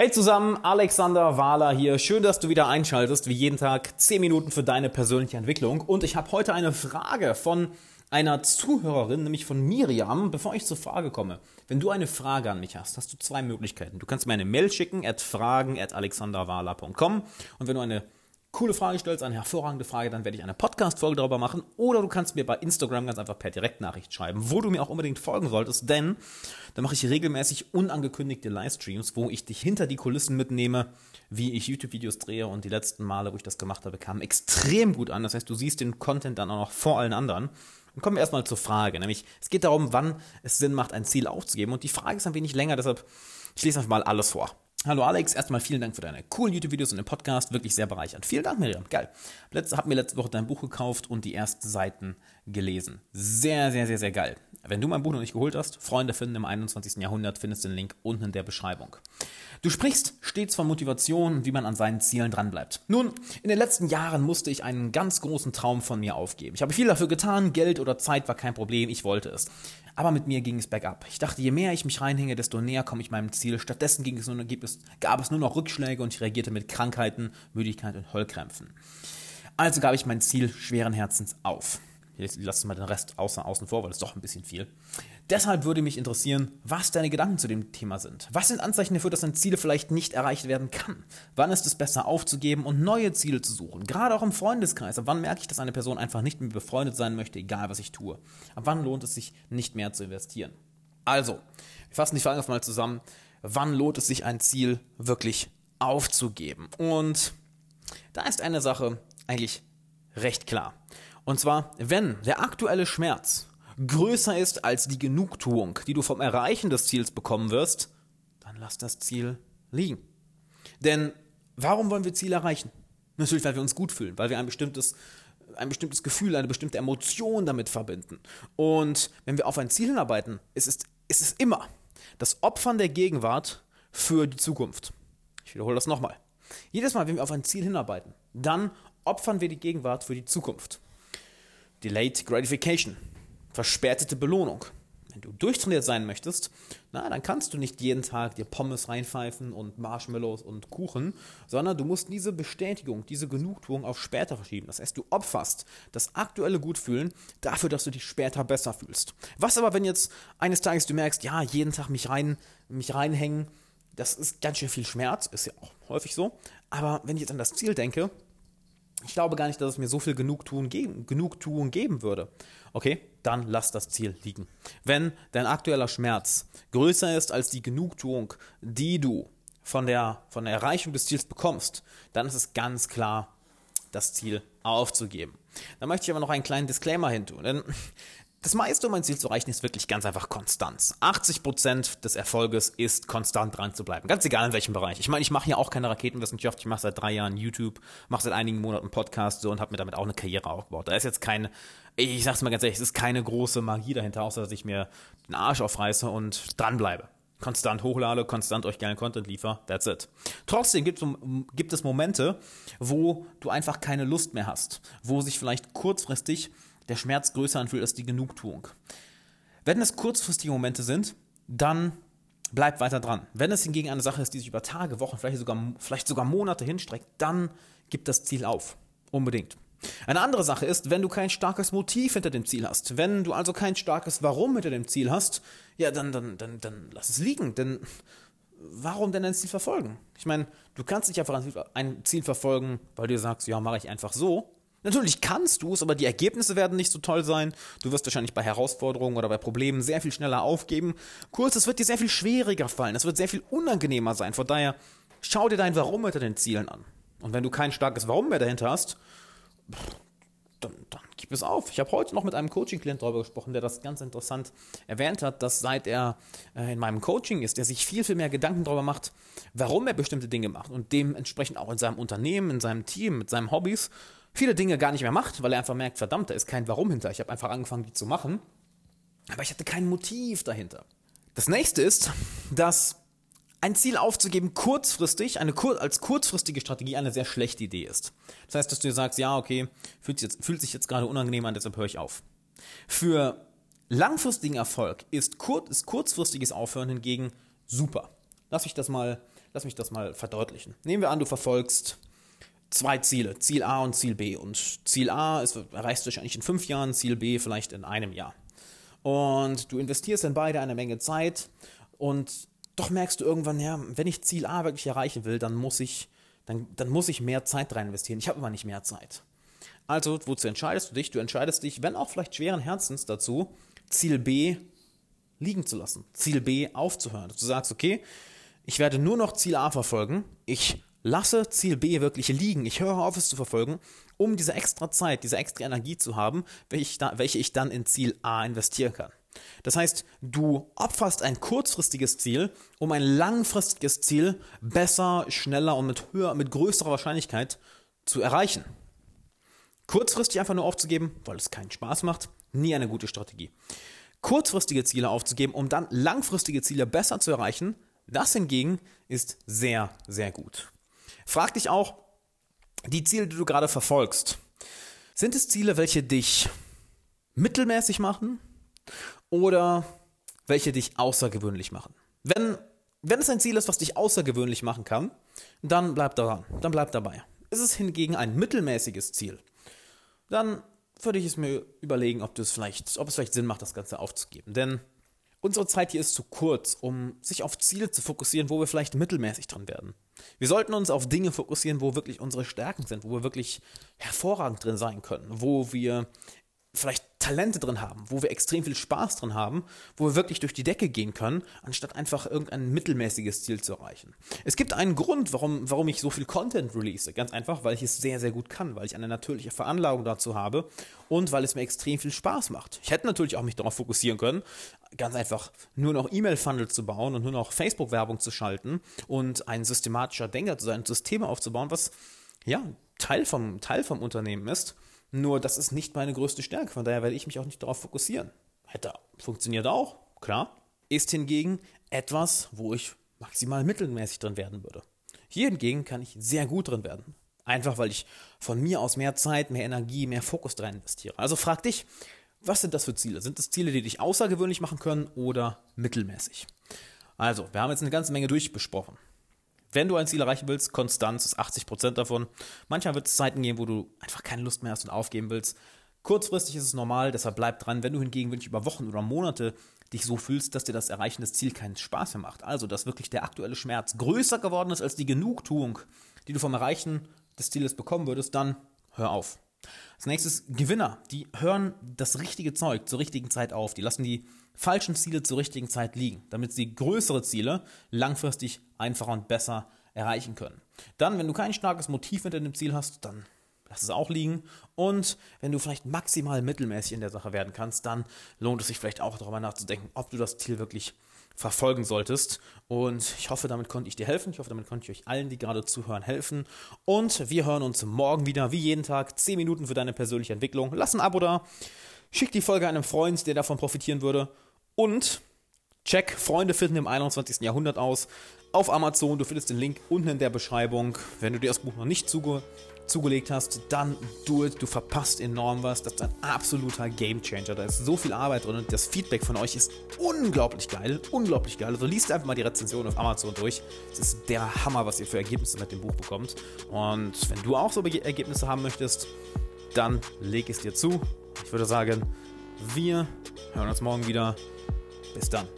Hey zusammen, Alexander Wahler hier. Schön, dass du wieder einschaltest, wie jeden Tag 10 Minuten für deine persönliche Entwicklung. Und ich habe heute eine Frage von einer Zuhörerin, nämlich von Miriam. Bevor ich zur Frage komme, wenn du eine Frage an mich hast, hast du zwei Möglichkeiten. Du kannst mir eine Mail schicken, at fragen at alexanderwahler.com. Und wenn du eine coole Frage stellst, eine hervorragende Frage, dann werde ich eine Podcast-Folge darüber machen. Oder du kannst mir bei Instagram ganz einfach per Direktnachricht schreiben, wo du mir auch unbedingt folgen solltest, denn da mache ich regelmäßig unangekündigte Livestreams, wo ich dich hinter die Kulissen mitnehme, wie ich YouTube-Videos drehe und die letzten Male, wo ich das gemacht habe, kamen extrem gut an. Das heißt, du siehst den Content dann auch noch vor allen anderen. Dann kommen wir erstmal zur Frage, nämlich es geht darum, wann es Sinn macht, ein Ziel aufzugeben. Und die Frage ist ein wenig länger, deshalb ich lese einfach mal alles vor. Hallo Alex, erstmal vielen Dank für deine coolen YouTube-Videos und den Podcast, wirklich sehr bereichernd. Vielen Dank, Miriam, geil. Letzte, hab mir letzte Woche dein Buch gekauft und die ersten Seiten gelesen. Sehr, sehr, sehr, sehr geil. Wenn du mein Buch noch nicht geholt hast, Freunde finden im 21. Jahrhundert, findest den Link unten in der Beschreibung. Du sprichst stets von Motivation, wie man an seinen Zielen dranbleibt. Nun, in den letzten Jahren musste ich einen ganz großen Traum von mir aufgeben. Ich habe viel dafür getan, Geld oder Zeit war kein Problem, ich wollte es. Aber mit mir ging es bergab. Ich dachte, je mehr ich mich reinhänge, desto näher komme ich meinem Ziel. Stattdessen ging es nur, gab es nur noch Rückschläge und ich reagierte mit Krankheiten, Müdigkeit und Heulkrämpfen. Also gab ich mein Ziel schweren Herzens auf. Ich lasse mal den Rest außen, außen vor, weil es doch ein bisschen viel. Deshalb würde mich interessieren, was deine Gedanken zu dem Thema sind. Was sind Anzeichen dafür, dass dein Ziel vielleicht nicht erreicht werden kann? Wann ist es besser aufzugeben und neue Ziele zu suchen? Gerade auch im Freundeskreis. Ab wann merke ich, dass eine Person einfach nicht mehr befreundet sein möchte, egal was ich tue? Ab wann lohnt es sich nicht mehr zu investieren? Also, wir fassen die Frage mal zusammen. Wann lohnt es sich, ein Ziel wirklich aufzugeben? Und da ist eine Sache eigentlich recht klar. Und zwar, wenn der aktuelle Schmerz größer ist als die Genugtuung, die du vom Erreichen des Ziels bekommen wirst, dann lass das Ziel liegen. Denn warum wollen wir Ziele erreichen? Natürlich, weil wir uns gut fühlen, weil wir ein bestimmtes, ein bestimmtes Gefühl, eine bestimmte Emotion damit verbinden. Und wenn wir auf ein Ziel hinarbeiten, ist es, ist es immer das Opfern der Gegenwart für die Zukunft. Ich wiederhole das nochmal. Jedes Mal, wenn wir auf ein Ziel hinarbeiten, dann opfern wir die Gegenwart für die Zukunft. Delayed Gratification, verspätete Belohnung. Wenn du durchtrainiert sein möchtest, na, dann kannst du nicht jeden Tag dir Pommes reinpfeifen und Marshmallows und Kuchen, sondern du musst diese Bestätigung, diese Genugtuung auf später verschieben. Das heißt, du opferst das aktuelle Gutfühlen dafür, dass du dich später besser fühlst. Was aber, wenn jetzt eines Tages du merkst, ja, jeden Tag mich rein, mich reinhängen, das ist ganz schön viel Schmerz, ist ja auch häufig so. Aber wenn ich jetzt an das Ziel denke, ich glaube gar nicht, dass es mir so viel Genugtuung geben, Genugtuung geben würde. Okay, dann lass das Ziel liegen. Wenn dein aktueller Schmerz größer ist als die Genugtuung, die du von der, von der Erreichung des Ziels bekommst, dann ist es ganz klar, das Ziel aufzugeben. Da möchte ich aber noch einen kleinen Disclaimer hin tun, denn das meiste, um ein Ziel zu erreichen, ist wirklich ganz einfach Konstanz. 80% des Erfolges ist konstant dran zu bleiben. Ganz egal in welchem Bereich. Ich meine, ich mache ja auch keine Raketenwissenschaft. Ich mache seit drei Jahren YouTube, mache seit einigen Monaten Podcast so und habe mir damit auch eine Karriere aufgebaut. Da ist jetzt kein, ich sag's mal ganz ehrlich, es ist keine große Magie dahinter, außer dass ich mir den Arsch aufreiße und dranbleibe. Konstant hochlade, konstant euch geilen Content liefer, that's it. Trotzdem gibt, gibt es Momente, wo du einfach keine Lust mehr hast, wo sich vielleicht kurzfristig der Schmerz größer anfühlt als die Genugtuung. Wenn es kurzfristige Momente sind, dann bleib weiter dran. Wenn es hingegen eine Sache ist, die sich über Tage, Wochen, vielleicht sogar, vielleicht sogar Monate hinstreckt, dann gib das Ziel auf. Unbedingt. Eine andere Sache ist, wenn du kein starkes Motiv hinter dem Ziel hast, wenn du also kein starkes Warum hinter dem Ziel hast, ja, dann, dann, dann, dann lass es liegen. Denn warum denn ein Ziel verfolgen? Ich meine, du kannst nicht einfach ein Ziel verfolgen, weil du sagst, ja, mache ich einfach so. Natürlich kannst du es, aber die Ergebnisse werden nicht so toll sein. Du wirst wahrscheinlich bei Herausforderungen oder bei Problemen sehr viel schneller aufgeben. Kurz, es wird dir sehr viel schwieriger fallen. Es wird sehr viel unangenehmer sein. Von daher, schau dir dein Warum hinter den Zielen an. Und wenn du kein starkes Warum mehr dahinter hast, dann, dann gib es auf. Ich habe heute noch mit einem Coaching-Klient darüber gesprochen, der das ganz interessant erwähnt hat, dass seit er äh, in meinem Coaching ist, er sich viel, viel mehr Gedanken darüber macht, warum er bestimmte Dinge macht und dementsprechend auch in seinem Unternehmen, in seinem Team, mit seinen Hobbys viele Dinge gar nicht mehr macht, weil er einfach merkt, verdammt, da ist kein Warum hinter. Ich habe einfach angefangen, die zu machen, aber ich hatte kein Motiv dahinter. Das nächste ist, dass ein Ziel aufzugeben kurzfristig, eine kur als kurzfristige Strategie eine sehr schlechte Idee ist. Das heißt, dass du dir sagst, ja, okay, fühlt sich jetzt, fühlt sich jetzt gerade unangenehm an, deshalb höre ich auf. Für langfristigen Erfolg ist, kur ist kurzfristiges Aufhören hingegen super. Lass mich das mal lass mich das mal verdeutlichen. Nehmen wir an, du verfolgst zwei Ziele, Ziel A und Ziel B. Und Ziel A ist, erreichst du wahrscheinlich in fünf Jahren, Ziel B vielleicht in einem Jahr. Und du investierst in beide eine Menge Zeit und doch merkst du irgendwann, ja, wenn ich Ziel A wirklich erreichen will, dann muss ich, dann, dann muss ich mehr Zeit rein investieren. Ich habe immer nicht mehr Zeit. Also, wozu entscheidest du dich? Du entscheidest dich, wenn auch vielleicht schweren Herzens dazu, Ziel B liegen zu lassen, Ziel B aufzuhören. Du sagst, okay, ich werde nur noch Ziel A verfolgen, ich lasse Ziel B wirklich liegen, ich höre auf, es zu verfolgen, um diese extra Zeit, diese extra Energie zu haben, welche ich, da, welche ich dann in Ziel A investieren kann. Das heißt, du opferst ein kurzfristiges Ziel, um ein langfristiges Ziel besser, schneller und mit höher, mit größerer Wahrscheinlichkeit zu erreichen. Kurzfristig einfach nur aufzugeben, weil es keinen Spaß macht, nie eine gute Strategie. Kurzfristige Ziele aufzugeben, um dann langfristige Ziele besser zu erreichen, das hingegen ist sehr, sehr gut. Frag dich auch, die Ziele, die du gerade verfolgst, sind es Ziele, welche dich mittelmäßig machen oder welche dich außergewöhnlich machen? Wenn, wenn es ein Ziel ist, was dich außergewöhnlich machen kann, dann bleib daran, dann bleib dabei. Ist es hingegen ein mittelmäßiges Ziel, dann würde ich es mir überlegen, ob, das vielleicht, ob es vielleicht Sinn macht, das Ganze aufzugeben. Denn unsere Zeit hier ist zu kurz, um sich auf Ziele zu fokussieren, wo wir vielleicht mittelmäßig dran werden. Wir sollten uns auf Dinge fokussieren, wo wirklich unsere Stärken sind, wo wir wirklich hervorragend drin sein können, wo wir vielleicht Talente drin haben, wo wir extrem viel Spaß drin haben, wo wir wirklich durch die Decke gehen können, anstatt einfach irgendein mittelmäßiges Ziel zu erreichen. Es gibt einen Grund, warum, warum ich so viel Content release. Ganz einfach, weil ich es sehr, sehr gut kann, weil ich eine natürliche Veranlagung dazu habe und weil es mir extrem viel Spaß macht. Ich hätte natürlich auch mich darauf fokussieren können, ganz einfach nur noch E-Mail-Funnel zu bauen und nur noch Facebook-Werbung zu schalten und ein systematischer Denker zu sein, Systeme aufzubauen, was ja Teil vom, Teil vom Unternehmen ist. Nur das ist nicht meine größte Stärke, von daher werde ich mich auch nicht darauf fokussieren. Hätte funktioniert auch, klar. Ist hingegen etwas, wo ich maximal mittelmäßig drin werden würde. Hier hingegen kann ich sehr gut drin werden. Einfach weil ich von mir aus mehr Zeit, mehr Energie, mehr Fokus drin investiere. Also frag dich, was sind das für Ziele? Sind es Ziele, die dich außergewöhnlich machen können oder mittelmäßig? Also, wir haben jetzt eine ganze Menge durchbesprochen. Wenn du ein Ziel erreichen willst, Konstanz ist 80% davon. Manchmal wird es Zeiten geben, wo du einfach keine Lust mehr hast und aufgeben willst. Kurzfristig ist es normal, deshalb bleib dran. Wenn du hingegen wirklich über Wochen oder Monate dich so fühlst, dass dir das Erreichen des Ziels keinen Spaß mehr macht, also dass wirklich der aktuelle Schmerz größer geworden ist als die Genugtuung, die du vom Erreichen des Zieles bekommen würdest, dann hör auf. Als nächstes Gewinner, die hören das richtige Zeug zur richtigen Zeit auf, die lassen die falschen Ziele zur richtigen Zeit liegen, damit sie größere Ziele langfristig einfacher und besser erreichen können. Dann, wenn du kein starkes Motiv hinter dem Ziel hast, dann lass es auch liegen. Und wenn du vielleicht maximal mittelmäßig in der Sache werden kannst, dann lohnt es sich vielleicht auch darüber nachzudenken, ob du das Ziel wirklich verfolgen solltest. Und ich hoffe, damit konnte ich dir helfen. Ich hoffe, damit konnte ich euch allen, die gerade zuhören, helfen. Und wir hören uns morgen wieder, wie jeden Tag, 10 Minuten für deine persönliche Entwicklung. Lass ein Abo da. Schick die Folge einem Freund, der davon profitieren würde. Und check Freunde finden im 21. Jahrhundert aus auf Amazon. Du findest den Link unten in der Beschreibung. Wenn du dir das Buch noch nicht zuge zugelegt hast, dann do it. Du verpasst enorm was. Das ist ein absoluter Gamechanger. Da ist so viel Arbeit drin und das Feedback von euch ist unglaublich geil. Unglaublich geil. Also liest einfach mal die Rezension auf Amazon durch. Es ist der Hammer, was ihr für Ergebnisse mit dem Buch bekommt. Und wenn du auch so Ergebnisse haben möchtest, dann leg es dir zu. Ich würde sagen, wir hören uns morgen wieder. Bis dann.